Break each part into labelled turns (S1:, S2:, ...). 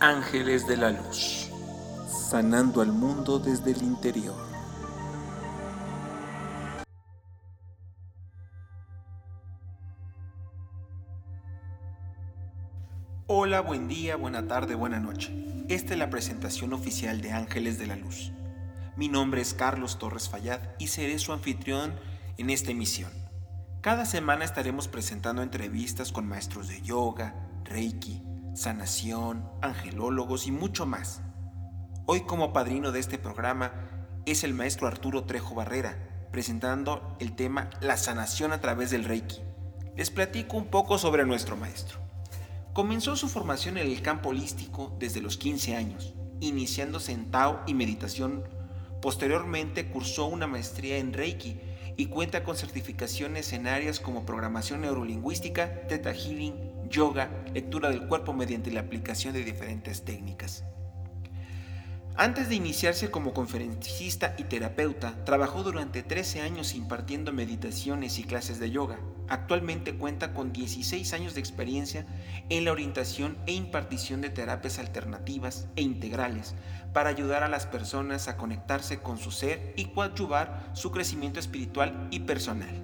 S1: Ángeles de la Luz, sanando al mundo desde el interior. Hola, buen día, buena tarde, buena noche. Esta es la presentación oficial de Ángeles de la Luz. Mi nombre es Carlos Torres Fayad y seré su anfitrión en esta emisión. Cada semana estaremos presentando entrevistas con maestros de yoga, reiki, sanación, angelólogos y mucho más. Hoy como padrino de este programa es el maestro Arturo Trejo Barrera, presentando el tema La sanación a través del Reiki. Les platico un poco sobre nuestro maestro. Comenzó su formación en el campo holístico desde los 15 años, iniciándose en Tao y meditación. Posteriormente cursó una maestría en Reiki y cuenta con certificaciones en áreas como programación neurolingüística, Theta Healing, yoga, lectura del cuerpo mediante la aplicación de diferentes técnicas. Antes de iniciarse como conferencista y terapeuta, trabajó durante 13 años impartiendo meditaciones y clases de yoga. Actualmente cuenta con 16 años de experiencia en la orientación e impartición de terapias alternativas e integrales para ayudar a las personas a conectarse con su ser y coadyuvar su crecimiento espiritual y personal.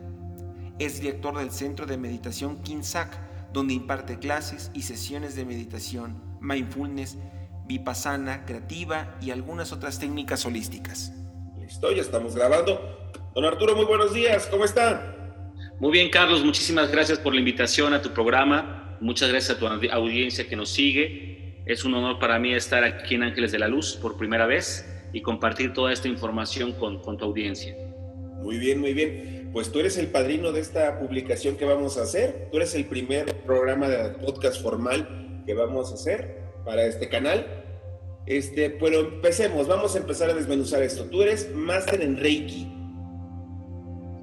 S1: Es director del Centro de Meditación Kinsak, donde imparte clases y sesiones de meditación, mindfulness, vipassana, creativa y algunas otras técnicas holísticas.
S2: Listo, ya estamos grabando. Don Arturo, muy buenos días, ¿cómo está?
S3: Muy bien, Carlos, muchísimas gracias por la invitación a tu programa. Muchas gracias a tu audiencia que nos sigue. Es un honor para mí estar aquí en Ángeles de la Luz por primera vez y compartir toda esta información con, con tu audiencia.
S2: Muy bien, muy bien pues tú eres el padrino de esta publicación que vamos a hacer. Tú eres el primer programa de podcast formal que vamos a hacer para este canal. Este, pero empecemos, vamos a empezar a desmenuzar esto. Tú eres máster en Reiki.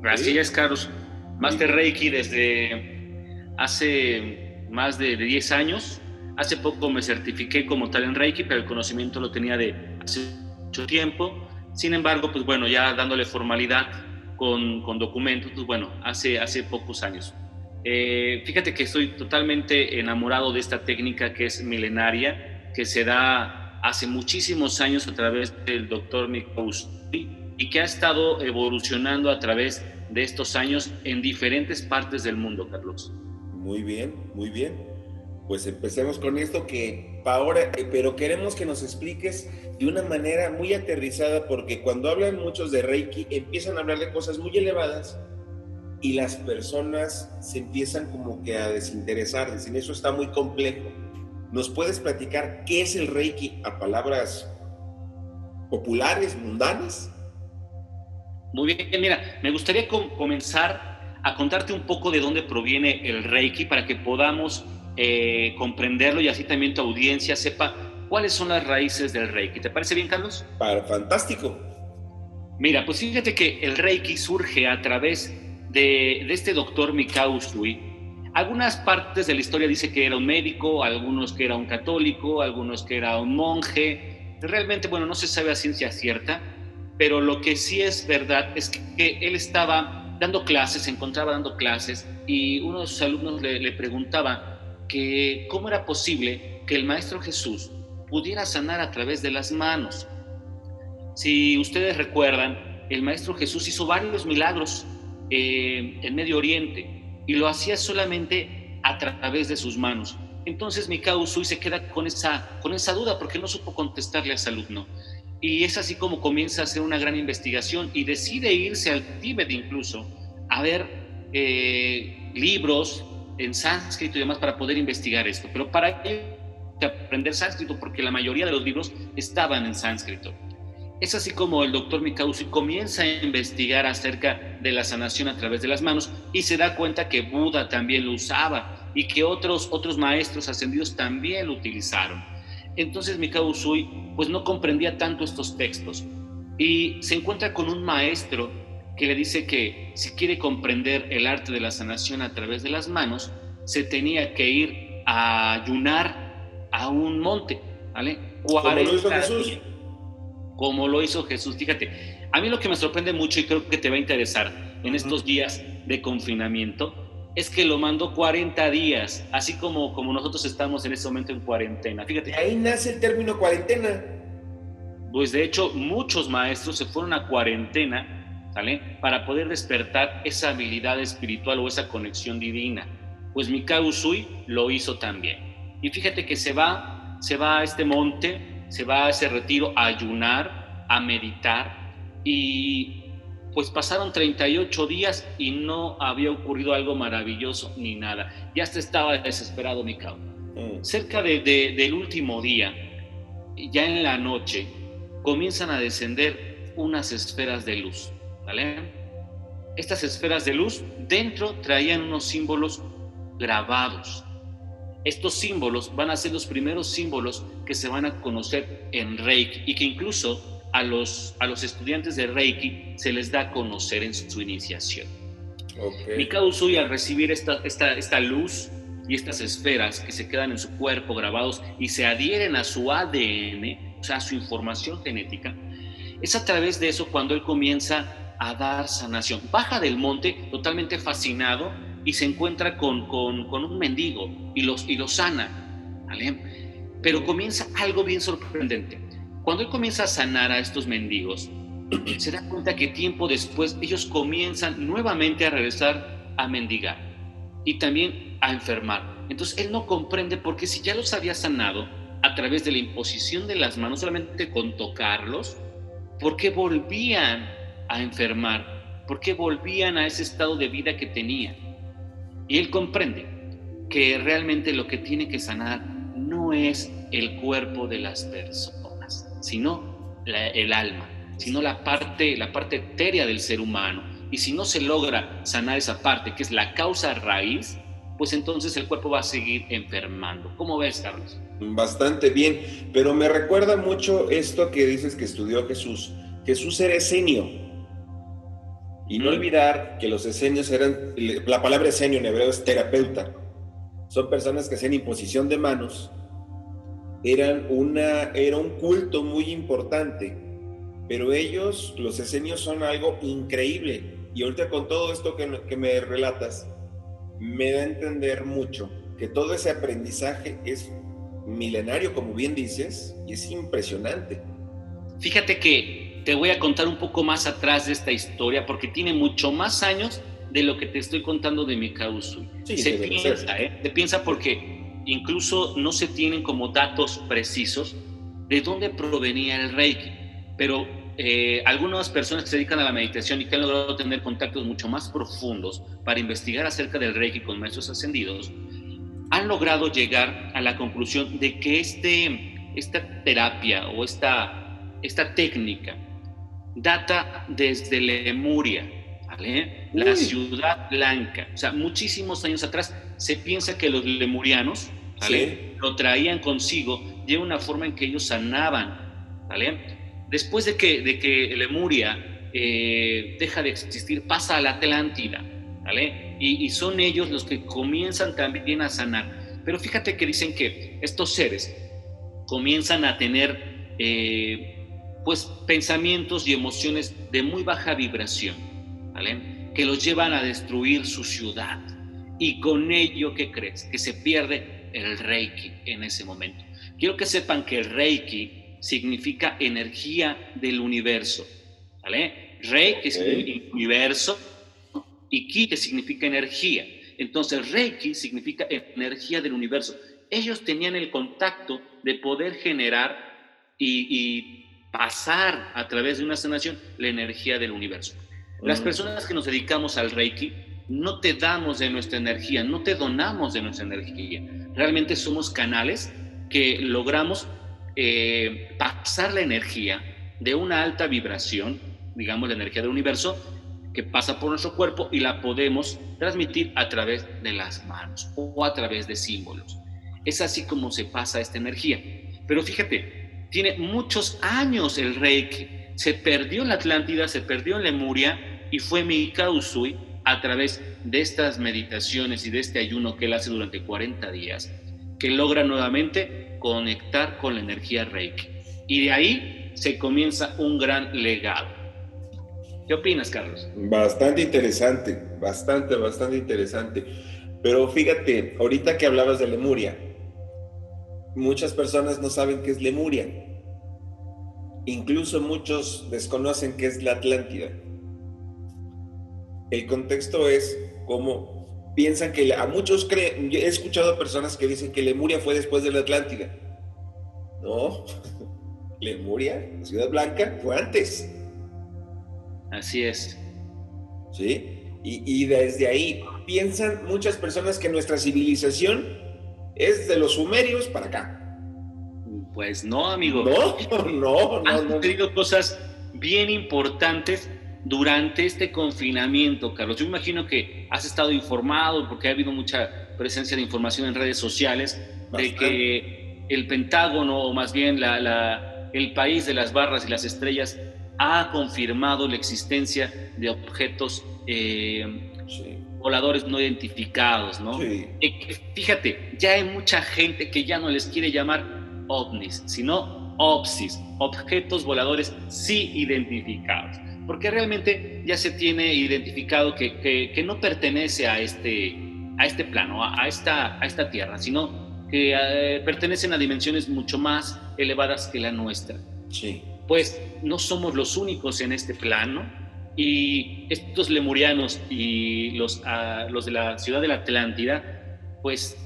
S3: Así es, Carlos. Máster Reiki desde hace más de 10 años. Hace poco me certifiqué como tal en Reiki, pero el conocimiento lo tenía de hace mucho tiempo. Sin embargo, pues bueno, ya dándole formalidad con, documentos, pues bueno, hace, hace pocos años. Eh, fíjate que estoy totalmente enamorado de esta técnica que es milenaria, que se da hace muchísimos años a través del doctor Mikowski y que ha estado evolucionando a través de estos años en diferentes partes del mundo, Carlos.
S2: Muy bien, muy bien. Pues empecemos con esto que ahora, eh, pero queremos que nos expliques de una manera muy aterrizada porque cuando hablan muchos de Reiki empiezan a hablar de cosas muy elevadas y las personas se empiezan como que a desinteresar, dicen eso está muy complejo. ¿Nos puedes platicar qué es el Reiki a palabras populares, mundanas?
S3: Muy bien, mira, me gustaría comenzar a contarte un poco de dónde proviene el Reiki para que podamos eh, comprenderlo y así también tu audiencia sepa cuáles son las raíces del Reiki. ¿Te parece bien, Carlos?
S2: Fantástico.
S3: Mira, pues fíjate que el Reiki surge a través de, este doctor Mikao Usui. Algunas partes de la historia dice que era un médico, algunos que era un católico, algunos que era un monje. Realmente, bueno, no se sabe a ciencia cierta, pero lo que sí es verdad es que, él estaba dando clases, se encontraba dando clases y uno de sus alumnos le, le preguntaba, que cómo era posible que el Maestro Jesús pudiera sanar a través de las manos. Si ustedes recuerdan, el Maestro Jesús hizo varios milagros eh, en Medio Oriente y lo hacía solamente a través de sus manos. Entonces Mikao Usui se queda con esa, con esa duda porque no supo contestarle a ese alumno. Y es así como comienza a hacer una gran investigación y decide irse al Tíbet incluso a ver eh, libros, en sánscrito y demás para poder investigar esto. Pero para aprender sánscrito porque la mayoría de los libros estaban en sánscrito. Es así como el doctor Mikausi comienza a investigar acerca de la sanación a través de las manos y se da cuenta que Buda también lo usaba y que otros, otros maestros ascendidos también lo utilizaron. Entonces Mikao Usui pues no comprendía tanto estos textos y se encuentra con un maestro que le dice que si quiere comprender el arte de la sanación a través de las manos, se tenía que ir a ayunar a un monte, ¿vale?
S2: Como lo hizo Jesús.
S3: Como lo hizo Jesús. Fíjate, a mí lo que me sorprende mucho y creo que te va a interesar en estos días de confinamiento es que lo mandó 40 días, así como, como nosotros estamos en este momento en cuarentena. Fíjate.
S2: Ahí nace el término cuarentena.
S3: Pues de hecho, muchos maestros se fueron a cuarentena, ¿sale? Para poder despertar esa habilidad espiritual o esa conexión divina. Pues Mikao Usui lo hizo también. Y fíjate que se va, se va a este monte, se va a ese retiro a ayunar, a meditar y pues pasaron 38 días y no había ocurrido algo maravilloso ni nada. Ya hasta estaba desesperado Mikao. Mm. Cerca de, del último día, ya en la noche, comienzan a descender unas esferas de luz. ¿Vale? Estas esferas de luz dentro traían unos símbolos grabados. Estos símbolos van a ser los primeros símbolos que se van a conocer en Reiki y que incluso a los, a los estudiantes de Reiki se les da a conocer en su, iniciación. Okay. Mikao Usui al recibir esta, esta, esta luz y estas esferas que se quedan en su cuerpo grabados y se adhieren a su ADN, o sea, a su información genética, es a través de eso cuando él comienza a dar sanación. Baja del monte totalmente fascinado y se encuentra con, con, un mendigo y, los, y lo sana. Pero comienza algo bien sorprendente. Cuando él comienza a sanar a estos mendigos, se da cuenta que tiempo después ellos comienzan nuevamente a regresar a mendigar y también a enfermar. Entonces él no comprende por qué si ya los había sanado a través de la imposición de las manos, solamente con tocarlos, ¿por qué volvían a enfermar? ¿Por qué volvían a ese estado de vida que tenían? Y él comprende que realmente lo que tiene que sanar no es el cuerpo de las personas sino el alma, sino la parte, la parte etérea del ser humano. Y si no se logra sanar esa parte, que es la causa raíz, pues entonces el cuerpo va a seguir enfermando. ¿Cómo ves, Carlos?
S2: Bastante bien, pero me recuerda mucho esto que dices que estudió Jesús. Jesús era esenio. Y no olvidar que los esenios eran, la palabra esenio en hebreo es terapeuta. Son personas que hacen imposición de manos eran una, era un culto muy importante, pero ellos, los esenios, son algo increíble. Y ahorita con todo esto que, que me relatas, me da a entender mucho que todo ese aprendizaje es milenario, como bien dices, y es impresionante.
S3: Fíjate que te voy a contar un poco más atrás de esta historia, porque tiene mucho más años de lo que te estoy contando de mi causa. Sí, se piensa, ¿eh? Se piensa porque incluso no se tienen como datos precisos de dónde provenía el Reiki, pero eh, algunas personas que se dedican a la meditación y que han logrado tener contactos mucho más profundos para investigar acerca del Reiki con maestros ascendidos, han logrado llegar a la conclusión de que este, esta terapia o esta, esta técnica data desde Lemuria, la ciudad blanca. O sea, muchísimos años atrás se piensa que los lemurianos lo traían consigo de una forma en que ellos sanaban. ¿vale? Después de que, de que Lemuria eh, deja de existir, pasa a la Atlántida. ¿vale? Y, son ellos los que comienzan también a sanar. Pero fíjate que dicen que estos seres comienzan a tener eh, pues pensamientos y emociones de muy baja vibración, ¿vale? que los llevan a destruir su ciudad. Y con ello, ¿qué crees? Que se pierde el Reiki en ese momento. Quiero que sepan que el Reiki significa energía del universo. ¿Vale? Reiki significa universo y Ki que significa energía. Entonces Reiki significa energía del universo. Ellos tenían el contacto de poder generar y, y pasar a través de una sanación la energía del universo. Las mm. personas que nos dedicamos al Reiki no te damos de nuestra energía, no te donamos de nuestra energía realmente somos canales que logramos eh, pasar la energía de una alta vibración, digamos la energía del universo, que pasa por nuestro cuerpo y la podemos transmitir a través de las manos o a través de símbolos. Es así como se pasa esta energía. Pero fíjate, tiene muchos años el Reiki. Se perdió en la Atlántida, se perdió en Lemuria y fue Mikao Usui a través de estas meditaciones y de este ayuno que él hace durante 40 días, que logra nuevamente conectar con la energía Reiki. Y de ahí se comienza un gran legado. ¿Qué opinas, Carlos?
S2: Bastante interesante, bastante, bastante interesante. Pero fíjate, ahorita que hablabas de Lemuria, muchas personas no saben qué es Lemuria. Incluso muchos desconocen qué es la Atlántida. El contexto es como piensan que a muchos creen, he escuchado personas que dicen que Lemuria fue después de la Atlántida. No, Lemuria, la ciudad blanca, fue antes.
S3: Así es.
S2: ¿Sí? Y, desde ahí piensan muchas personas que nuestra civilización es de los sumerios para acá.
S3: Pues no, amigo.
S2: No, no, no. Han
S3: no. cosas bien importantes durante este confinamiento, Carlos. Yo imagino que has estado informado porque ha habido mucha presencia de información en redes sociales de que el Pentágono, o más bien la, el país de las barras y las estrellas, ha confirmado la existencia de objetos eh, voladores no identificados, ¿no? Eh, fíjate, ya hay mucha gente que ya no les quiere llamar ovnis, sino OPSIS, objetos voladores sí identificados, porque realmente ya se tiene identificado que, que, no pertenece a este, a este plano, a, esta, a esta Tierra, sino que eh, pertenecen a dimensiones mucho más elevadas que la nuestra.
S2: Sí
S3: pues no somos los únicos en este plano y estos lemurianos y los, ah, los de la ciudad de la Atlántida, pues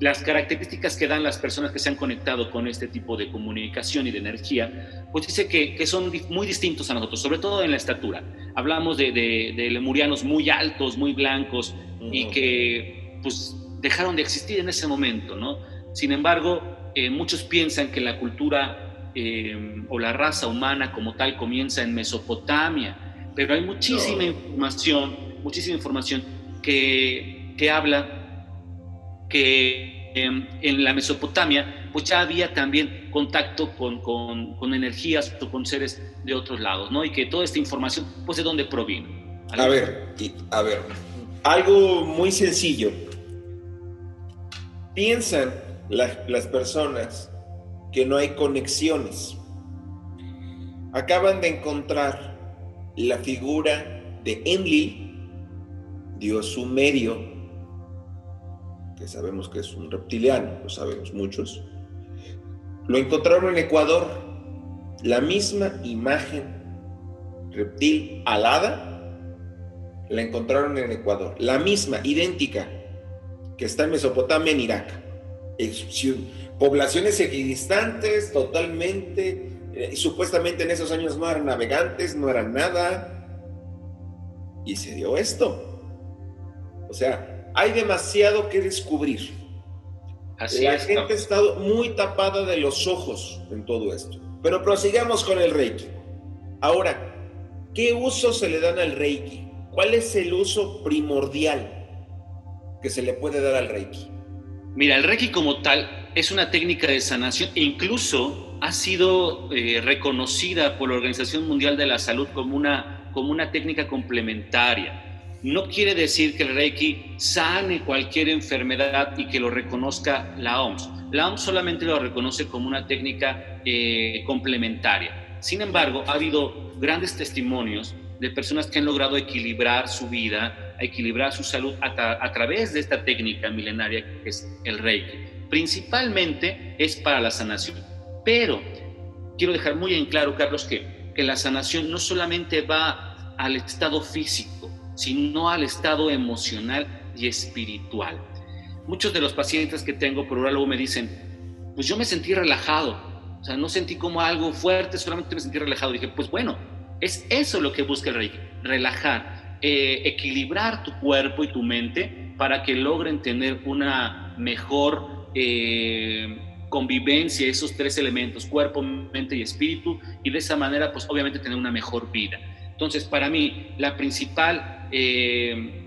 S3: las características que dan las personas que se han conectado con este tipo de comunicación y de energía, pues dice que, que son muy distintos a nosotros, sobre todo en la estatura. Hablamos de, de, lemurianos muy altos, muy blancos y que pues dejaron de existir en ese momento, ¿no? Sin embargo, eh, muchos piensan que la cultura Em, o la raza humana como tal comienza en Mesopotamia, pero hay muchísima información, muchísima información que, que habla que em, en la Mesopotamia pues ya había también contacto con, con, con, energías o con seres de otros lados, ¿no? Y que toda esta información, pues de dónde proviene.
S2: A ver, a ver, algo muy sencillo. Piensan las personas que no hay conexiones. Acaban de encontrar la figura de Enlil, dios sumerio, que sabemos que es un reptiliano, lo sabemos muchos. Lo encontraron en Ecuador, la misma imagen reptil alada, la encontraron en Ecuador, la misma, idéntica, que está en Mesopotamia, en Irak poblaciones equidistantes totalmente, supuestamente en esos años no eran navegantes, no eran nada, y se dio esto. O sea, hay demasiado que descubrir.
S3: Así
S2: La gente ha estado muy tapada de los ojos en todo esto. Pero prosigamos con el Reiki. Ahora, ¿qué uso se le dan al Reiki? ¿Cuál es el uso primordial que se le puede dar al Reiki?
S3: Mira, el Reiki como tal es una técnica de sanación e incluso ha sido eh, reconocida por la Organización Mundial de la Salud como una, como una técnica complementaria. No quiere decir que el Reiki sane cualquier enfermedad y que lo reconozca la OMS. La OMS solamente lo reconoce como una técnica eh, complementaria. Sin embargo, ha habido grandes testimonios de personas que han logrado equilibrar su vida, equilibrar su salud a, a través de esta técnica milenaria que es el Reiki principalmente es para la sanación. Pero quiero dejar muy en claro, Carlos, que, que la sanación no solamente va al estado físico, sino al estado emocional y espiritual. Muchos de los pacientes que tengo por algo me dicen, pues yo me sentí relajado, o sea, no sentí como algo fuerte, solamente me sentí relajado. dije, pues bueno, es eso lo que busca el Reiki, relajar, eh, equilibrar tu cuerpo y tu mente para que logren tener una mejor eh, convivencia, esos tres elementos, cuerpo, mente y espíritu, y de esa manera, pues obviamente tener una mejor vida. Entonces, para mí, la principal eh,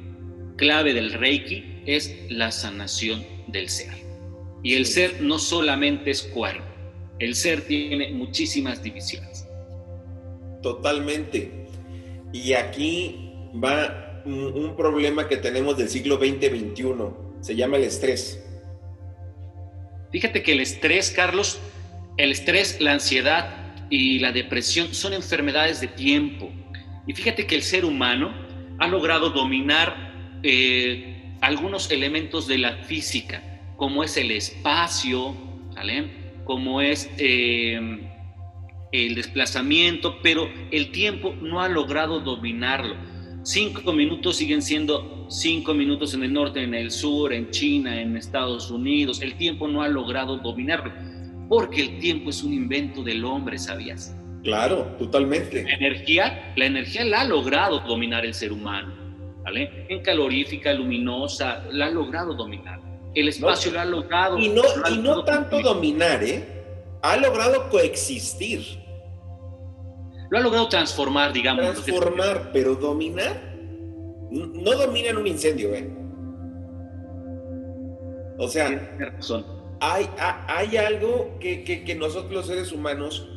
S3: clave del Reiki es la sanación del ser. Y el ser no solamente es cuerpo, el ser tiene muchísimas divisiones.
S2: Totalmente. Y aquí va un, problema que tenemos del siglo 2021 se llama el estrés.
S3: Fíjate que el estrés, Carlos, el estrés, la ansiedad y la depresión son enfermedades de tiempo. Y fíjate que el ser humano ha logrado dominar eh, algunos elementos de la física, como es el espacio, como es eh, el desplazamiento, pero el tiempo no ha logrado dominarlo. Cinco minutos siguen siendo cinco minutos en el norte, en el sur, en China, en Estados Unidos. El tiempo no ha logrado dominarlo, porque el tiempo es un invento del hombre, ¿sabías?
S2: Claro, totalmente.
S3: La energía, la energía la ha logrado dominar el ser humano, ¿vale? En calorífica, luminosa, la ha logrado dominar. El espacio lo ha logrado.
S2: Y no, y no tanto dominar, ¿eh? Ha logrado coexistir.
S3: Lo ha logrado transformar, digamos.
S2: Transformar, pero dominar. No dominan un incendio, ¿eh? O sea, hay, hay algo que, que, que nosotros los seres humanos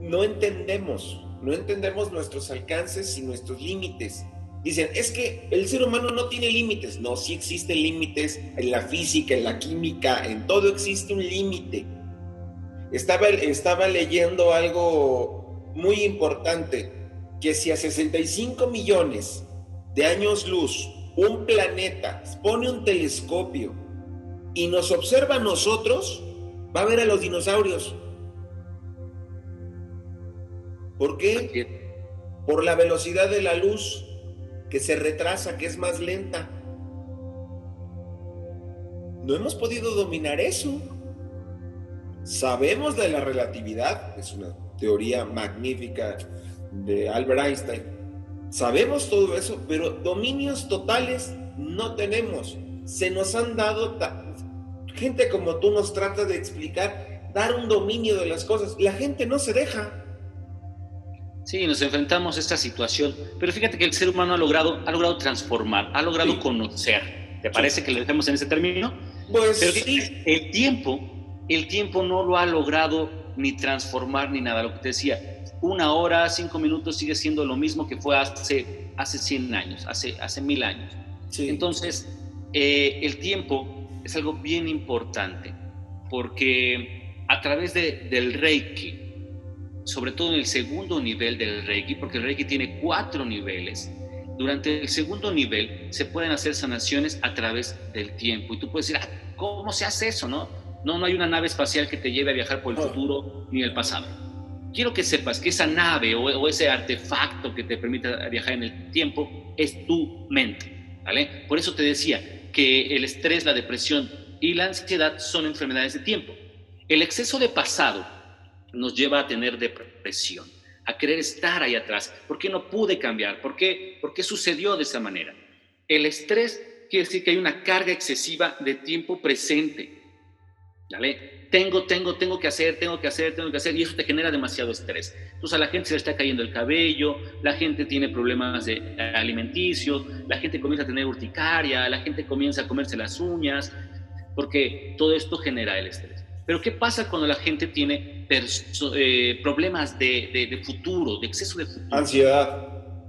S2: no entendemos, no entendemos nuestros alcances y nuestros límites. Dicen, es que el ser humano no tiene límites. No, sí existen límites en la física, en la química, en todo existe un límite. Estaba, estaba leyendo algo muy importante, que si a 65 millones de años luz un planeta pone un telescopio y nos observa a nosotros, va a ver a los dinosaurios. ¿Por qué? Por la velocidad de la luz que se retrasa, que es más lenta. No hemos podido dominar eso. Sabemos de la relatividad, es una teoría magnífica de Albert Einstein. Sabemos todo eso, pero dominios totales no tenemos. Se nos han dado, gente como tú nos trata de explicar, dar un dominio de las cosas. La gente no se deja.
S3: Sí, nos enfrentamos a esta situación, pero fíjate que el ser humano ha logrado, ha logrado transformar, ha logrado conocer. ¿Te parece que lo dejemos en ese término?
S2: Pues
S3: pero sí. el tiempo, el tiempo no lo ha logrado ni transformar ni nada. Lo que te decía, una hora, cinco minutos sigue siendo lo mismo que fue hace, hace 100 años, hace, hace mil años. Entonces, eh, el tiempo es algo bien importante porque a través de, del Reiki, sobre todo en el segundo nivel del Reiki, porque el Reiki tiene cuatro niveles. Durante el segundo nivel se pueden hacer sanaciones a través del tiempo. Y tú puedes decir, ah, ¿cómo se hace eso? No, no, no hay una nave espacial que te lleve a viajar por el futuro ni el pasado. Quiero que sepas que esa nave o, ese artefacto que te permite viajar en el tiempo es tu mente. ¿vale? Por eso te decía que el estrés, la depresión y la ansiedad son enfermedades de tiempo. El exceso de pasado nos lleva a tener depresión, a querer estar ahí atrás. ¿Por qué no pude cambiar? ¿Por qué, ¿Por qué sucedió de esa manera? El estrés quiere decir que hay una carga excesiva de tiempo presente. ¿Vale? Tengo, tengo, tengo que hacer, tengo que hacer, tengo que hacer, y eso te genera demasiado estrés. Entonces a la gente se le está cayendo el cabello, la gente tiene problemas de alimenticios, la gente comienza a tener urticaria, la gente comienza a comerse las uñas, porque todo esto genera el estrés. Pero ¿qué pasa cuando la gente tiene eh, problemas de, futuro, de exceso de futuro?
S2: Ansiedad.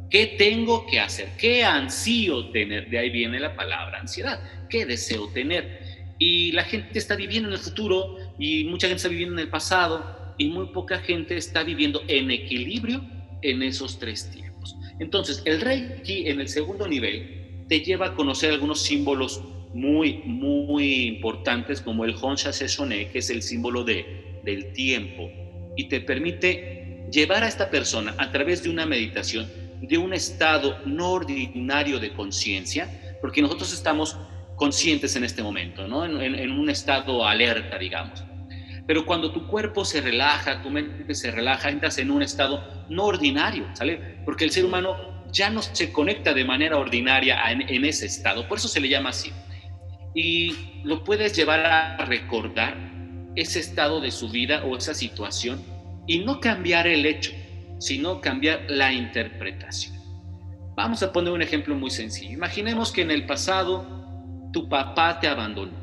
S3: ¿Qué tengo que hacer? ¿Qué ansío tener? De ahí viene la palabra ansiedad. ¿Qué deseo tener? Y la gente está viviendo en el futuro y mucha gente está viviendo en el pasado y muy poca gente está viviendo en equilibrio en esos tres tiempos. Entonces, el Reiki en el segundo nivel te lleva a conocer algunos símbolos muy, muy importantes como el Honsha Sesone, que es el símbolo de, del tiempo, y te permite llevar a esta persona a través de una meditación de un estado no ordinario de conciencia, porque nosotros estamos conscientes en este momento, ¿no? En, en, un estado alerta, digamos. Pero cuando tu cuerpo se relaja, tu mente se relaja, entras en un estado no ordinario, ¿sale? Porque el ser humano ya no se conecta de manera ordinaria en, en ese estado, por eso se le llama así y lo puedes llevar a recordar ese estado de su vida o esa situación y no cambiar el hecho, sino cambiar la interpretación. Vamos a poner un ejemplo muy sencillo. Imaginemos que en el pasado tu papá te abandonó.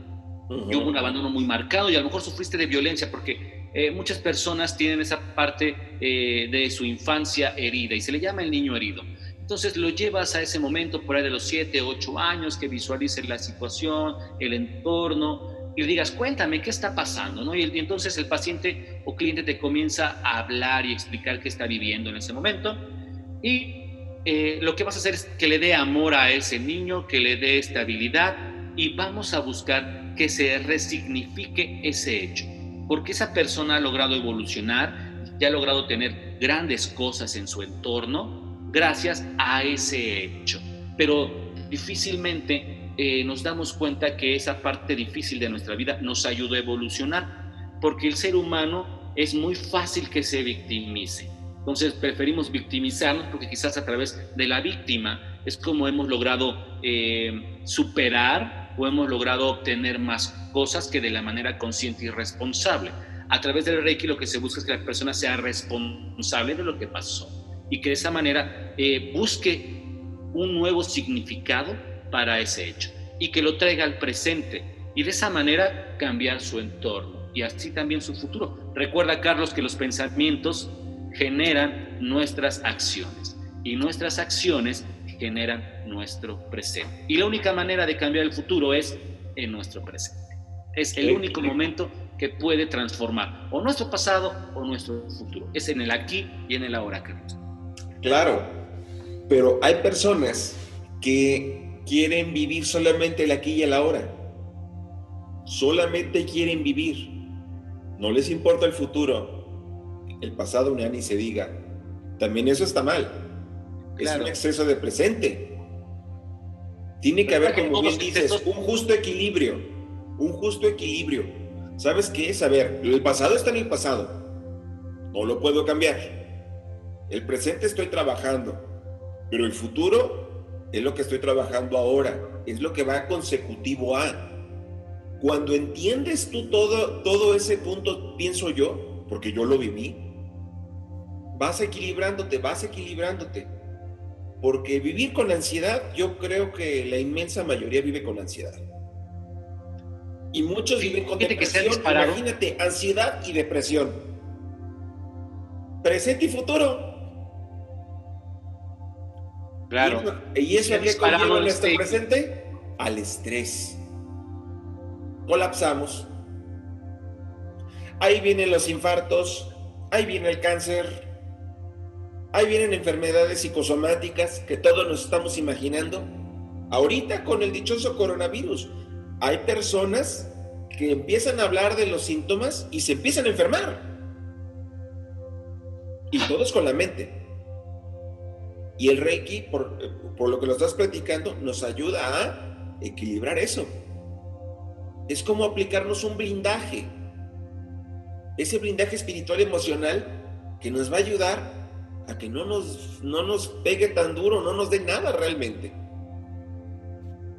S3: y hubo un abandono muy marcado y a lo mejor sufriste de violencia porque eh, muchas personas tienen esa parte eh, de su infancia herida y se le llama el niño herido. Entonces lo llevas a ese momento por ahí de los 7, 8 años, que visualices la situación, el entorno, y digas, cuéntame, ¿qué está pasando? ¿no? Y, entonces el paciente o cliente te comienza a hablar y explicar qué está viviendo en ese momento. Y eh, lo que vas a hacer es que le dé amor a ese niño, que le dé estabilidad y vamos a buscar que se resignifique ese hecho. Porque esa persona ha logrado evolucionar, ya ha logrado tener grandes cosas en su entorno gracias a ese hecho. Pero difícilmente eh, nos damos cuenta que esa parte difícil de nuestra vida nos ayudó a evolucionar, porque el ser humano es muy fácil que se victimice. Entonces preferimos victimizarnos porque quizás a través de la víctima es como hemos logrado eh, superar o hemos logrado obtener más cosas que de la manera consciente y responsable. A través del Reiki lo que se busca es que la persona sea responsable de lo que pasó y que de esa manera eh, busque un nuevo significado para ese hecho y que lo traiga al presente y de esa manera cambiar su entorno y así también su futuro. Recuerda, Carlos, que los pensamientos generan nuestras acciones y nuestras acciones generan nuestro presente. Y la única manera de cambiar el futuro es en nuestro presente. Es el único momento que puede transformar o nuestro pasado o nuestro futuro. Es en el aquí y en el ahora, Carlos.
S2: Claro, pero hay personas que quieren vivir solamente el aquí y el ahora. Solamente quieren vivir. No les importa el futuro, el pasado ni se diga. También eso está mal. Es un exceso de presente. Tiene que haber, como bien dices, un justo equilibrio. Un justo equilibrio. ¿Sabes qué es? A ver, el pasado está en el pasado. No lo puedo cambiar. El presente estoy trabajando. Pero el futuro es lo que estoy trabajando ahora. Es lo que va consecutivo a. Cuando entiendes tú todo, todo ese punto, pienso yo, porque yo lo viví, vas equilibrándote, vas equilibrándote. Porque vivir con ansiedad, yo creo que la inmensa mayoría vive con ansiedad. Y muchos viven con depresión. Imagínate, ansiedad y depresión. Presente y futuro.
S3: Claro.
S2: ¿Y eso qué conlleva en este presente? Al estrés. Colapsamos. Ahí vienen los infartos, ahí viene el cáncer, Ahí vienen enfermedades psicosomáticas que todos nos estamos imaginando. Ahorita con el dichoso coronavirus, hay personas que empiezan a hablar de los síntomas y se empiezan a enfermar. Y todos con la mente. Y el Reiki, por, por lo que lo estás platicando, nos ayuda a equilibrar eso. Es como aplicarnos un blindaje. Ese blindaje espiritual emocional que nos va a ayudar a que no nos, no nos pegue tan duro, no nos dé nada realmente.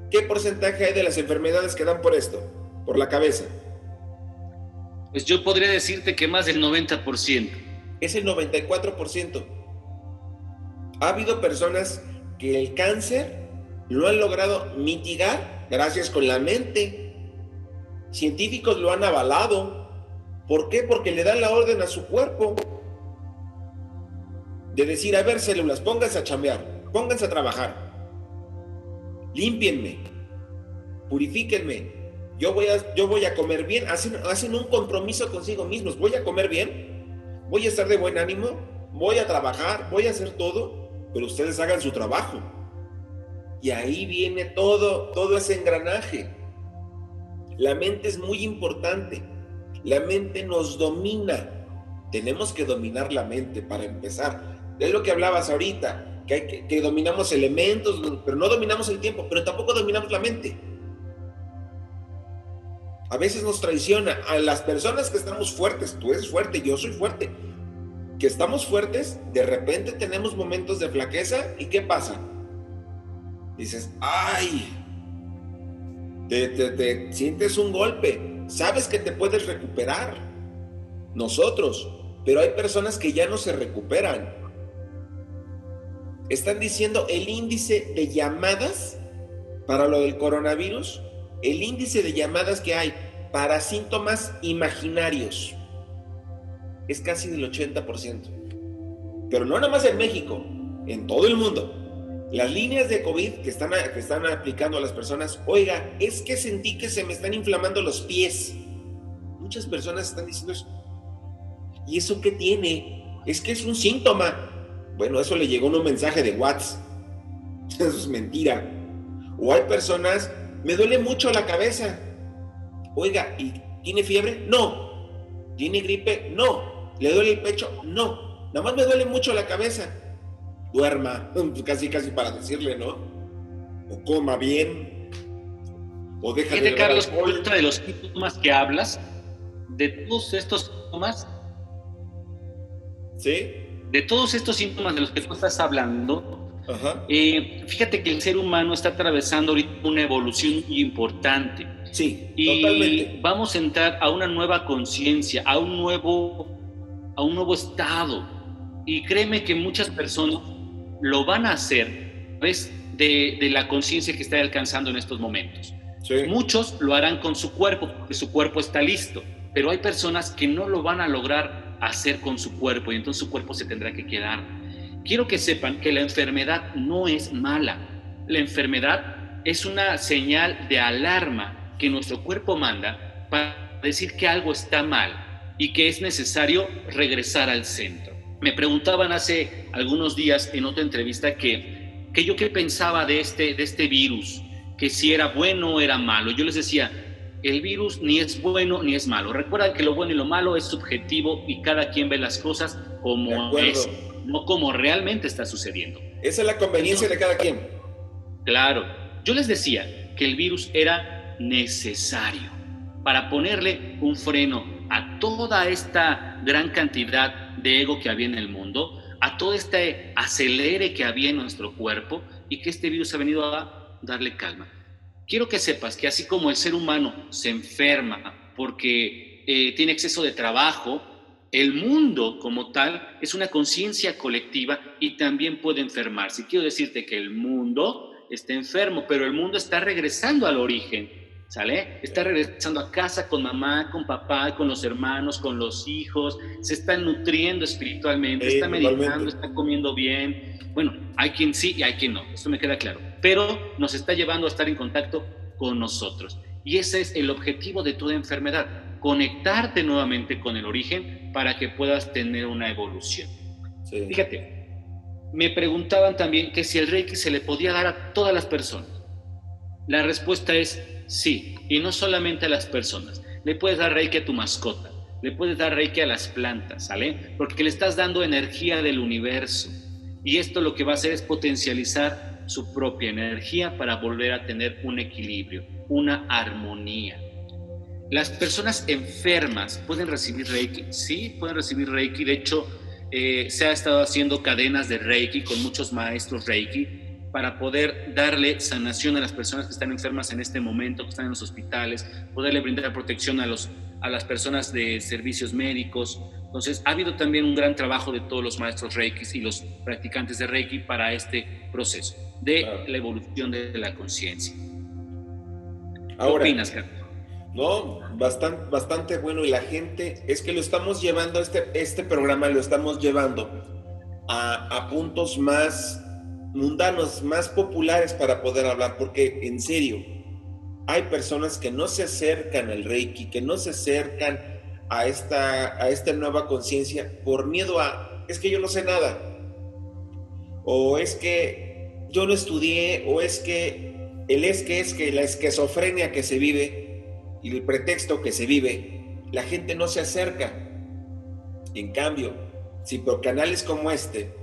S2: ¿Qué porcentaje hay de las enfermedades que dan por esto? Por la cabeza.
S3: Pues yo podría decirte que más del 90%.
S2: Es el 94%. Ha habido personas que el cáncer lo han logrado mitigar gracias con la mente. Científicos lo han avalado. ¿Por qué? Porque le dan la orden a su cuerpo de decir, a ver, células, pónganse a chambear, pónganse a trabajar, límpienme, purifíquenme, yo voy a, yo voy a comer bien, hacen, un compromiso consigo mismos, voy a comer bien, voy a estar de buen ánimo, voy a trabajar, voy a hacer todo, pero ustedes hagan su trabajo. Y ahí viene todo, todo ese engranaje. La mente es muy importante. La mente nos domina. Tenemos que dominar la mente para empezar. Es lo que hablabas ahorita, que, que, dominamos elementos, pero no dominamos el tiempo, pero tampoco dominamos la mente. A veces nos traiciona a las personas que estamos fuertes, tú eres fuerte, yo soy fuerte, que estamos fuertes, de repente tenemos momentos de flaqueza y ¿qué pasa? Dices, ay, te sientes un golpe, sabes que te puedes recuperar, nosotros, pero hay personas que ya no se recuperan están diciendo el índice de llamadas para lo del coronavirus, el índice de llamadas que hay para síntomas imaginarios es casi del 80%. Pero no nada más en México, en todo el mundo. Las líneas de COVID que están, que están aplicando a las personas, oiga, es que sentí que se me están inflamando los pies. Muchas personas están diciendo eso. ¿Y eso qué tiene? Es que es un síntoma Bueno, eso le llegó en un mensaje de WhatsApp. Eso es mentira. O hay personas, me duele mucho la cabeza. Oiga, ¿y tiene fiebre? No. ¿Tiene gripe? No. ¿Le duele el pecho? No. Nada más me duele mucho la cabeza. Duerma, casi casi para decirle, ¿no? O coma bien.
S3: O deja de Carlos, de los síntomas que hablas, de todos estos síntomas.
S2: ¿Sí?
S3: De todos estos síntomas de los que tú estás hablando, eh, fíjate que el ser humano está atravesando ahorita una evolución muy importante.
S2: Sí,
S3: y vamos a entrar a una nueva conciencia, a un nuevo, a un nuevo estado. Y créeme que muchas personas lo van a hacer a de, de la conciencia que está alcanzando en estos momentos. Muchos lo harán con su cuerpo, porque su cuerpo está listo, pero hay personas que no lo van a lograr hacer con su cuerpo y entonces su cuerpo se tendrá que quedar quiero que sepan que la enfermedad no es mala. La enfermedad es una señal de alarma que nuestro cuerpo manda para decir que algo está mal y que es necesario regresar al centro. Me preguntaban hace algunos días en otra entrevista que, que yo qué pensaba de este, de este virus, que si era bueno o era malo. Yo les decía, el virus ni es bueno ni es malo. Recuerda que lo bueno y lo malo es subjetivo y cada quien ve las cosas como es no como realmente está sucediendo.
S2: Esa es la conveniencia de cada quien.
S3: Claro, yo les decía que el virus era necesario para ponerle un freno a toda esta gran cantidad de ego que había en el mundo, a todo este acelere que había en nuestro cuerpo y que este virus ha venido a darle calma. Quiero que sepas que así como el ser humano se enferma porque eh, tiene exceso de trabajo, el mundo como tal es una conciencia colectiva y también puede enfermarse. Quiero decirte que el mundo está enfermo, pero el mundo está regresando al origen, ¿sale? Está regresando a casa con mamá, con papá, con los hermanos, con los hijos, se está nutriendo espiritualmente, está meditando, está comiendo bien. Bueno, hay quien sí y hay quien no, eso me queda claro, pero nos está llevando a estar en contacto con nosotros. Y ese es el objetivo de toda enfermedad, conectarte nuevamente con el origen para que puedas tener una evolución. Fíjate, me preguntaban también que si el Reiki se le podía dar a todas las personas. La respuesta es sí, y no solamente a las personas. Le puedes dar Reiki a tu mascota, le puedes dar Reiki a las plantas, ¿sale? Porque le estás dando energía del universo. Y esto lo que va a hacer es potencializar su propia energía para volver a tener un equilibrio, una armonía. Las personas enfermas pueden recibir Reiki, sí, pueden recibir Reiki. De hecho, eh, se ha estado haciendo cadenas de Reiki con muchos maestros Reiki para poder darle sanación a las personas que están enfermas en este momento, que están en los hospitales, poderle brindar protección a, los, a las personas de servicios médicos. Entonces, ha habido también un gran trabajo de todos los maestros Reiki y los practicantes de Reiki para este proceso de la evolución de la conciencia.
S2: ¿Qué opinas, Carlos? No, bastante, bastante bueno y la gente, es que lo estamos llevando, este, este programa lo estamos llevando a, a puntos más mundanos, más populares para poder hablar, porque en serio, hay personas que no se acercan al Reiki, que no se acercan a esta, a esta nueva conciencia por miedo a, es que yo no sé nada, o es que yo no estudié, o es que el es que es que la esquizofrenia que se vive, y el pretexto que se vive, la gente no se acerca. En cambio, si por canales como este,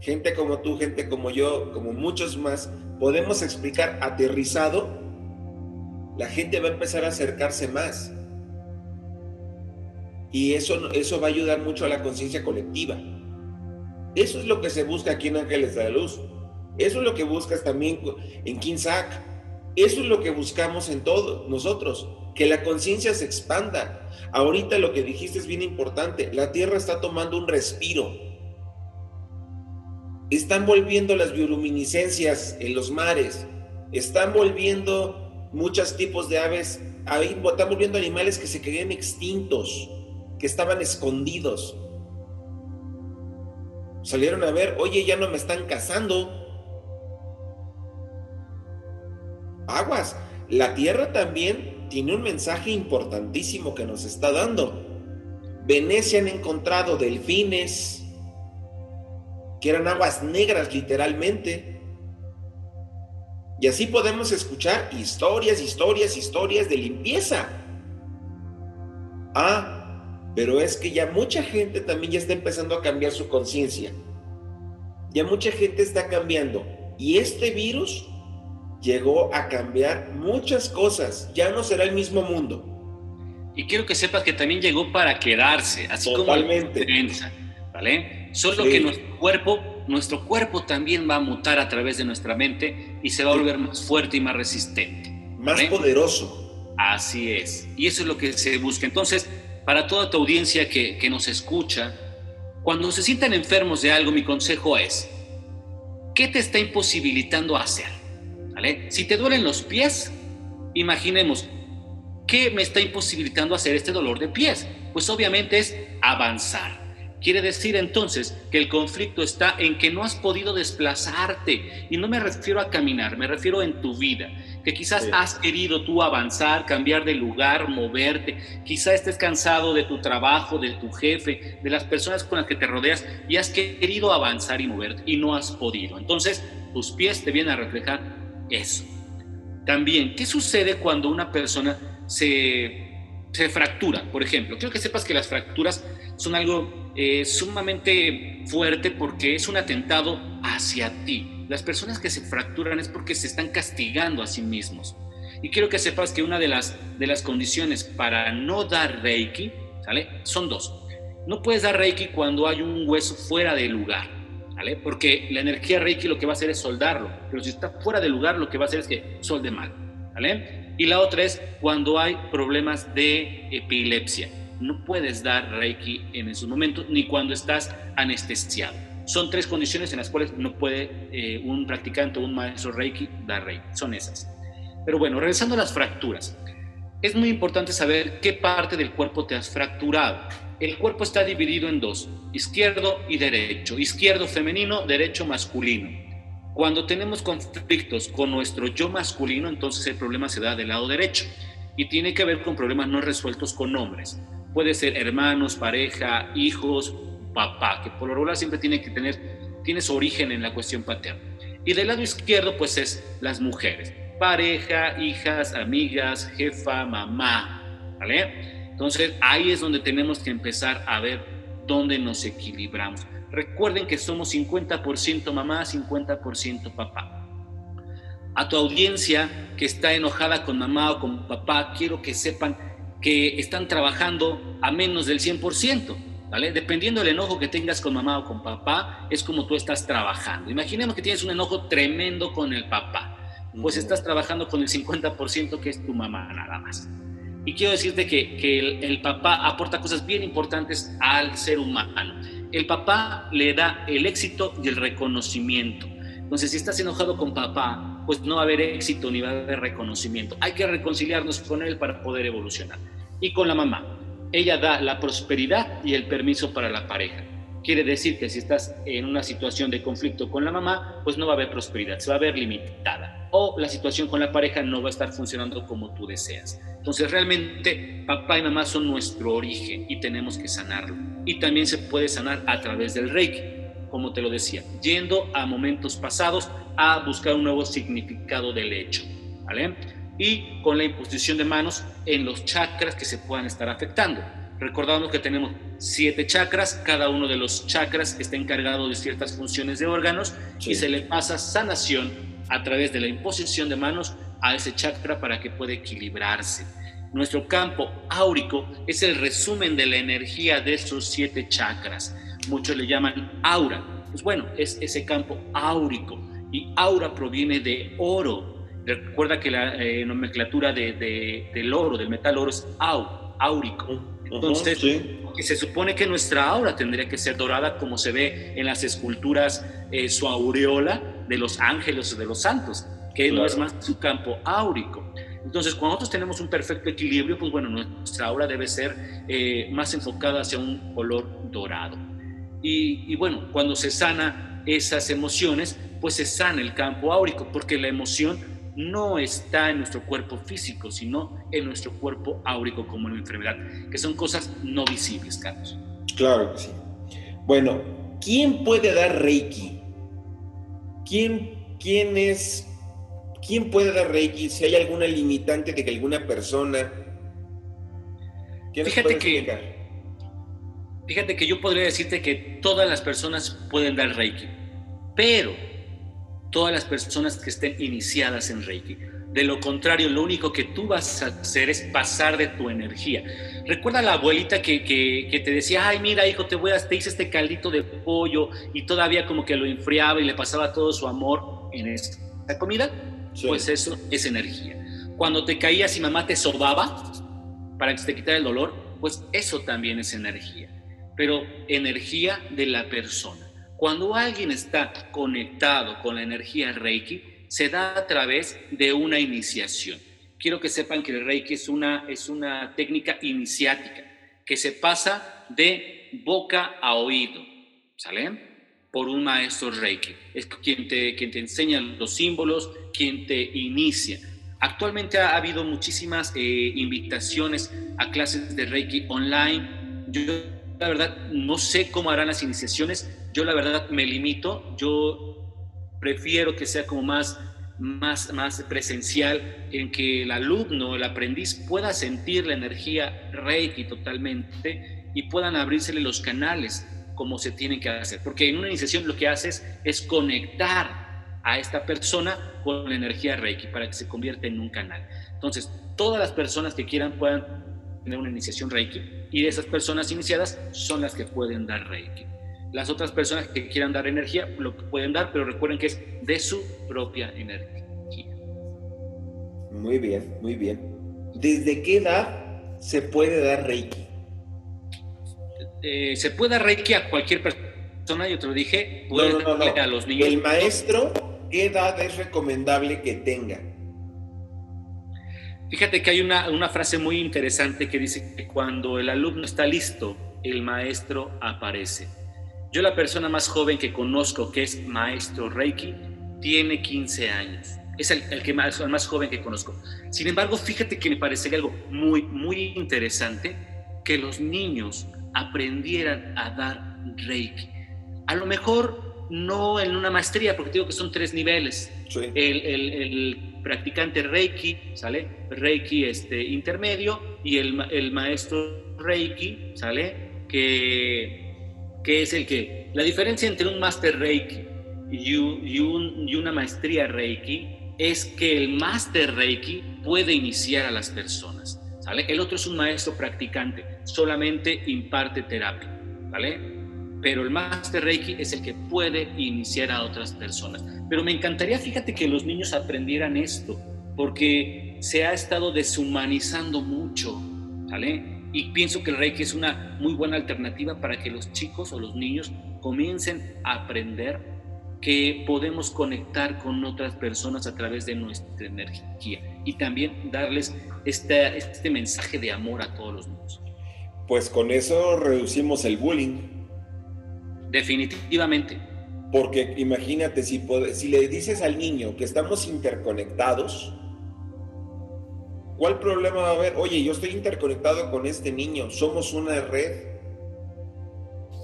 S2: gente como tú, gente como yo, como muchos más, podemos explicar aterrizado, la gente va a empezar a acercarse más. Y eso, eso va a ayudar mucho a la conciencia colectiva. Eso es lo que se busca aquí en Ángeles de la Luz. Eso es lo que buscas también en Kinsac. Eso es lo que buscamos en todos nosotros que la conciencia se expanda. Ahorita lo que dijiste es bien importante, la Tierra está tomando un respiro. Están volviendo las bioluminiscencias en los mares, están volviendo muchos tipos de aves, están volviendo animales que se querían extintos, que estaban escondidos. Salieron a ver, oye, ya no me están cazando. Aguas, la Tierra también tiene un mensaje importantísimo que nos está dando. Venecia han encontrado delfines, que eran aguas negras literalmente. Y así podemos escuchar historias, historias, historias de limpieza. Ah, pero es que ya mucha gente también ya está empezando a cambiar su conciencia. Ya mucha gente está cambiando. Y este virus llegó a cambiar muchas cosas. Ya no será el mismo mundo.
S3: Y quiero que sepas que también llegó para quedarse, así
S2: Totalmente.
S3: como ¿vale? Solo que nuestro cuerpo, nuestro cuerpo también va a mutar a través de nuestra mente y se va a volver más fuerte y más resistente.
S2: Más poderoso.
S3: Así es. Y eso es lo que se busca. Entonces, para toda tu audiencia que, que nos escucha, cuando se sientan enfermos de algo, mi consejo es, ¿qué te está imposibilitando hacer? Si te duelen los pies, imaginemos, ¿qué me está imposibilitando hacer este dolor de pies? Pues obviamente es avanzar. Quiere decir entonces que el conflicto está en que no has podido desplazarte. Y no me refiero a caminar, me refiero en tu vida. Que quizás has querido tú avanzar, cambiar de lugar, moverte. Quizás estés cansado de tu trabajo, de tu jefe, de las personas con las que te rodeas y has querido avanzar y moverte y no has podido. Entonces, tus pies te vienen a reflejar eso. También, ¿qué sucede cuando una persona se, se fractura? Por ejemplo, quiero que sepas que las fracturas son algo eh, sumamente fuerte porque es un atentado hacia ti. Las personas que se fracturan es porque se están castigando a sí mismos. Y quiero que sepas que una de las, de las condiciones para no dar Reiki, ¿sale? Son dos. No puedes dar Reiki cuando hay un hueso fuera de lugar, ¿vale? Porque la energía Reiki lo que va a hacer es soldarlo, pero si está fuera de lugar lo que va a hacer es que solde mal, ¿vale? Y la otra es cuando hay problemas de epilepsia no puedes dar Reiki en esos momentos ni cuando estás anestesiado. Son tres condiciones en las cuales no puede eh, un practicante o un maestro Reiki dar Reiki. Son esas. Pero bueno, regresando a las fracturas. Es muy importante saber qué parte del cuerpo te has fracturado. El cuerpo está dividido en dos, izquierdo y derecho. Izquierdo femenino, derecho masculino. Cuando tenemos conflictos con nuestro yo masculino, entonces el problema se da del lado derecho y tiene que ver con problemas no resueltos con hombres puede ser hermanos, pareja, hijos, papá, que por lo regular siempre tiene que tener, tiene su origen en la cuestión paterna. Y del lado izquierdo, pues es las mujeres, pareja, hijas, amigas, jefa, mamá, ¿vale? Entonces ahí es donde tenemos que empezar a ver dónde nos equilibramos. Recuerden que somos 50% mamá, 50% papá. A tu audiencia que está enojada con mamá o con papá, quiero que sepan que están trabajando a menos del 100%, ¿vale? Dependiendo del enojo que tengas con mamá o con papá, es como tú estás trabajando. Imaginemos que tienes un enojo tremendo con el papá, pues estás trabajando con el 50% que es tu mamá nada más. Y quiero decirte que, que el, el papá aporta cosas bien importantes al ser humano. El papá le da el éxito y el reconocimiento. Entonces, si estás enojado con papá, pues no va a haber éxito ni va a haber reconocimiento. Hay que reconciliarnos con él para poder evolucionar. Y con la mamá, ella da la prosperidad y el permiso para la pareja. Quiere decir que si estás en una situación de conflicto con la mamá, pues no va a haber prosperidad, se va a ver limitada. O la situación con la pareja no va a estar funcionando como tú deseas. Entonces realmente papá y mamá son nuestro origen y tenemos que sanarlo. Y también se puede sanar a través del reiki como te lo decía, yendo a momentos pasados a buscar un nuevo significado del hecho, ¿vale? Y con la imposición de manos en los chakras que se puedan estar afectando. Recordamos que tenemos siete chakras, cada uno de los chakras está encargado de ciertas funciones de órganos y se le pasa sanación a través de la imposición de manos a ese chakra para que pueda equilibrarse. Nuestro campo áurico es el resumen de la energía de esos siete chakras muchos le llaman aura. Pues bueno, es ese campo áurico y aura proviene de oro. Recuerda que la eh, nomenclatura de, del oro, del metal oro, es au, áurico. Entonces, que se supone que nuestra aura tendría que ser dorada como se ve en las esculturas, eh, su aureola de los ángeles o de los santos, que no es más su campo áurico. Entonces, cuando nosotros tenemos un perfecto equilibrio, pues bueno, nuestra aura debe ser eh, más enfocada hacia un color dorado. Y, bueno, cuando se sana esas emociones, pues se sana el campo áurico, porque la emoción no está en nuestro cuerpo físico, sino en nuestro cuerpo áurico como la enfermedad, que son cosas no visibles, Carlos.
S2: Claro que sí. Bueno, ¿quién puede dar Reiki? ¿Quién, quién es, quién puede dar Reiki? Si hay alguna limitante de que alguna persona...
S3: Fíjate que, fíjate que yo podría decirte que todas las personas pueden dar Reiki, pero todas las personas que estén iniciadas en Reiki. De lo contrario, lo único que tú vas a hacer es pasar de tu energía. Recuerda la abuelita que, que, te decía, ay, mira, hijo, te, voy a, te hice este caldito de pollo y todavía como que lo enfriaba y le pasaba todo su amor en esta comida. Pues eso es energía. Cuando te caías y mamá te sobaba para que te quitara el dolor, pues eso también es energía. Pero energía de la persona. Cuando alguien está conectado con la energía Reiki, se da a través de una iniciación. Quiero que sepan que el Reiki es una, es una técnica iniciática que se pasa de boca a oído, ¿sale? Por un maestro Reiki. Es quien te, quien te enseña los símbolos, quien te inicia. Actualmente ha habido muchísimas eh, invitaciones a clases de Reiki online. Yo, la verdad, no sé cómo harán las iniciaciones. Yo, la verdad, me limito. Yo prefiero que sea como más, más, más presencial, en que el alumno, el aprendiz pueda sentir la energía Reiki totalmente y puedan abrírsele los canales como se tienen que hacer. Porque en una iniciación lo que haces es conectar a esta persona con la energía Reiki para que se convierta en un canal. Entonces, todas las personas que quieran puedan tener una iniciación Reiki y de esas personas iniciadas son las que pueden dar Reiki. Las otras personas que quieran dar energía lo pueden dar, pero recuerden que es de su propia energía.
S2: Muy bien, muy bien. ¿Desde qué edad se puede dar Reiki?
S3: Eh, se puede dar Reiki a cualquier persona, yo te lo dije, puede
S2: no, a los niños. El maestro, ¿qué edad es recomendable que tenga?
S3: Fíjate que hay una, una frase muy interesante que dice que cuando el alumno está listo, el maestro aparece. Yo la persona más joven que conozco que es maestro Reiki tiene 15 años. Es el, que más, el más joven que conozco. Sin embargo, fíjate que me parecería algo muy, muy interesante que los niños aprendieran a dar Reiki. A lo mejor no en una maestría, porque digo que son tres niveles. El, el, practicante Reiki, ¿sale? Reiki este, intermedio y el, el maestro Reiki, ¿sale? Que que es el que, la diferencia entre un Master Reiki y, y, una maestría Reiki es que el Master Reiki puede iniciar a las personas, ¿sale? El otro es un maestro practicante, solamente imparte terapia, ¿vale? Pero el Master Reiki es el que puede iniciar a otras personas. Pero me encantaría, fíjate, que los niños aprendieran esto, porque se ha estado deshumanizando mucho, ¿sale? Y pienso que el Reiki es una muy buena alternativa para que los chicos o los niños comiencen a aprender que podemos conectar con otras personas a través de nuestra energía y también darles este, este mensaje de amor a todos los niños.
S2: Pues con eso reducimos el bullying.
S3: Definitivamente.
S2: Porque imagínate, si, si le dices al niño que estamos interconectados, ¿Cuál problema va a haber? Oye, yo estoy interconectado con este niño, somos una red.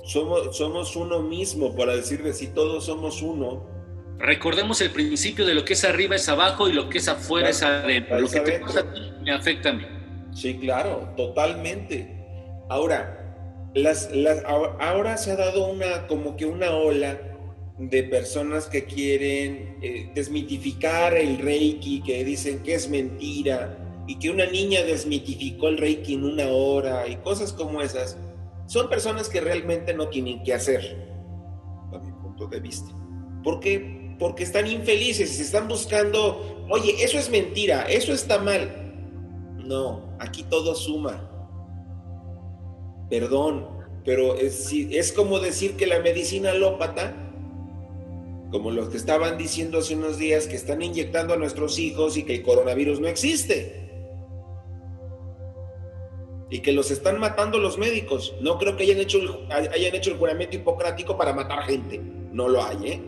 S2: Somos, somos uno mismo, para decir de sí, todos somos uno.
S3: Recordemos el principio de lo que es arriba es abajo y lo que es afuera es adentro. Lo que te pasa a ti me afecta a mí.
S2: Sí, claro, totalmente. Ahora, las, las, ahora se ha dado una, como que una ola de personas que quieren eh, desmitificar el Reiki, que dicen que es mentira, y que una niña desmitificó el Reiki en una hora y cosas como esas, son personas que realmente no tienen que hacer, a mi punto de vista. ¿Por qué? Porque están infelices, se están buscando, oye, eso es mentira, eso está mal. No, aquí todo suma. Perdón, pero es, como decir que la medicina alópata como los que estaban diciendo hace unos días que están inyectando a nuestros hijos y que el coronavirus no existe y que los están matando los médicos. No creo que hayan hecho el, hayan hecho el juramento hipocrático para matar gente. No lo hay, ¿eh?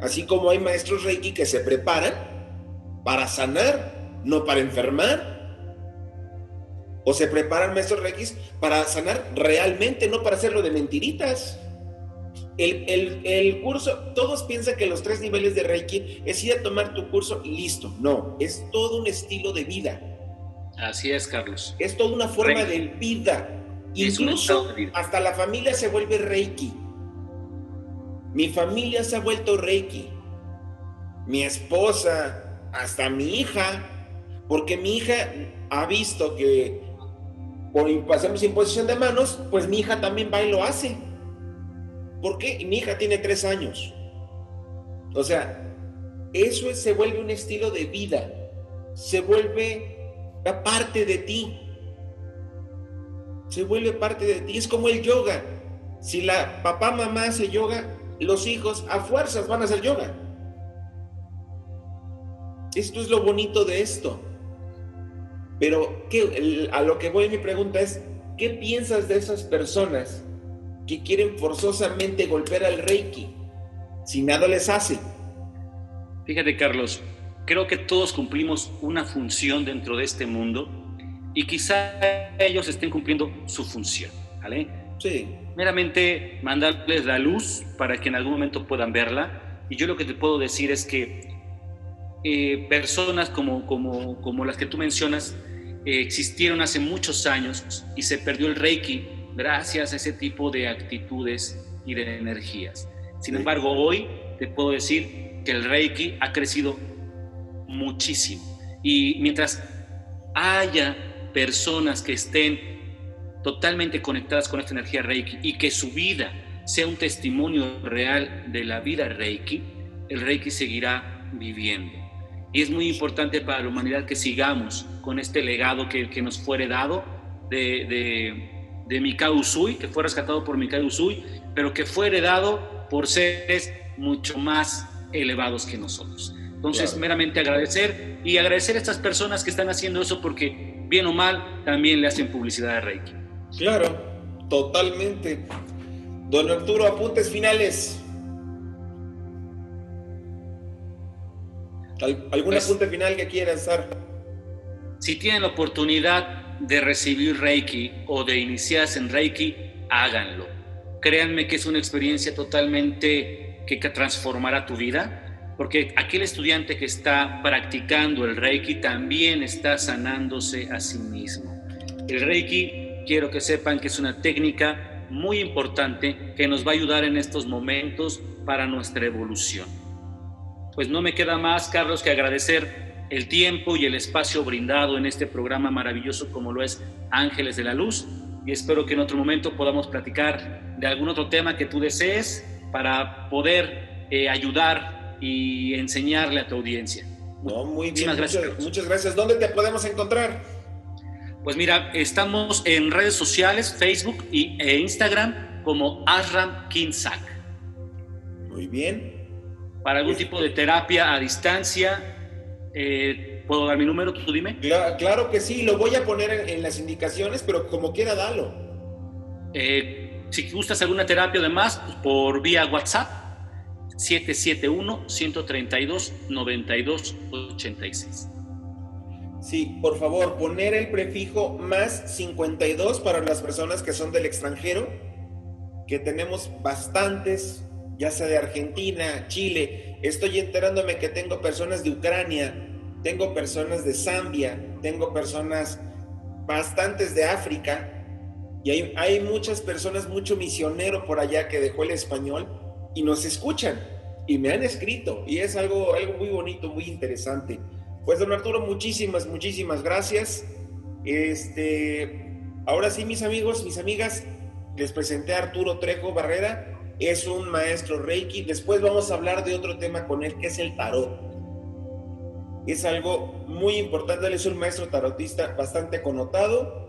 S2: Así como hay maestros Reiki que se preparan para sanar, no para enfermar. O se preparan maestros Reiki para sanar realmente, no para hacerlo de mentiritas. El, curso, todos piensan que los tres niveles de Reiki es ir a tomar tu curso y listo. No, es todo un estilo de vida.
S3: Así es, Carlos.
S2: Es toda una forma de vida. Incluso hasta la familia se vuelve Reiki. Mi familia se ha vuelto Reiki. Mi esposa, hasta mi hija, porque mi hija ha visto que por pasamos imposición de manos, pues mi hija también va y lo hace. ¿Por qué? mi hija tiene tres años. O sea, eso se vuelve un estilo de vida, se vuelve parte de ti. Se vuelve parte de ti. Es como el yoga. Si la papá, mamá hace yoga, los hijos a fuerzas van a hacer yoga. Esto es lo bonito de esto. Pero a lo que voy mi pregunta es, ¿qué piensas de esas personas que quieren forzosamente golpear al Reiki si nada les hace?
S3: Fíjate, Carlos, creo que todos cumplimos una función dentro de este mundo y quizá ellos estén cumpliendo su función, ¿vale?
S2: Sí.
S3: Meramente mandarles la luz para que en algún momento puedan verla. Y yo lo que te puedo decir es que eh, personas como, como, como las que tú mencionas eh, existieron hace muchos años y se perdió el Reiki gracias a ese tipo de actitudes y de energías. Sin embargo, hoy te puedo decir que el Reiki ha crecido muchísimo. Y mientras haya personas que estén totalmente conectadas con esta energía Reiki y que su vida sea un testimonio real de la vida Reiki, el Reiki seguirá viviendo. Y es muy importante para la humanidad que sigamos con este legado que, que nos fue dado de, de, de Mikao Usui, que fue rescatado por Mikao Usui, pero que fue heredado por seres mucho más elevados que nosotros. Entonces, meramente agradecer y agradecer a estas personas que están haciendo eso porque, bien o mal, también le hacen publicidad a Reiki.
S2: Claro, totalmente. Don Arturo, apuntes finales. ¿Algún pues, apunte final que quieras dar?
S3: Si tienen la oportunidad de recibir Reiki o de iniciarse en Reiki, háganlo. Créanme que es una experiencia totalmente que transformará tu vida porque aquel estudiante que está practicando el Reiki también está sanándose a sí mismo. El Reiki, quiero que sepan que es una técnica muy importante que nos va a ayudar en estos momentos para nuestra evolución. Pues no me queda más, Carlos, que agradecer el tiempo y el espacio brindado en este programa maravilloso como lo es Ángeles de la Luz y espero que en otro momento podamos platicar de algún otro tema que tú desees para poder eh, ayudar y enseñarle a tu audiencia.
S2: No, muy bien. Gracias. Muchas, gracias. ¿Dónde te podemos encontrar?
S3: Pues mira, estamos en redes sociales, Facebook y, e Instagram como Ashram Kinsak.
S2: Muy bien.
S3: Para algún tipo de terapia a distancia, eh, ¿puedo dar mi número? Tú dime.
S2: Claro, que sí, lo voy a poner en, las indicaciones, pero como quiera, dalo.
S3: Eh, si gustas alguna terapia además, pues por vía WhatsApp, 771-132-9286.
S2: Sí, por favor, poner el prefijo más 52 para las personas que son del extranjero, que tenemos bastantes, ya sea de Argentina, Chile. Estoy enterándome que tengo personas de Ucrania, tengo personas de Zambia, tengo personas bastantes de África, y hay, muchas personas, mucho misionero por allá que dejó el español y nos escuchan y me han escrito y es algo, algo muy bonito, muy interesante. Pues don Arturo, muchísimas, muchísimas gracias. Este, ahora sí, mis amigos, mis amigas, les presenté a Arturo Trejo Barrera, es un maestro Reiki. Después vamos a hablar de otro tema con él, que es el tarot. Es algo muy importante, él es un maestro tarotista bastante connotado.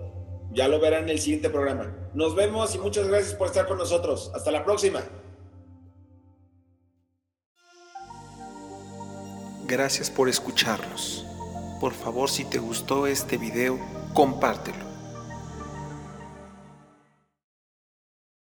S2: Ya lo verán en el siguiente programa. Nos vemos y muchas gracias por estar con nosotros. Hasta la próxima.
S1: Gracias por escucharnos. Por favor, si te gustó este video, compártelo.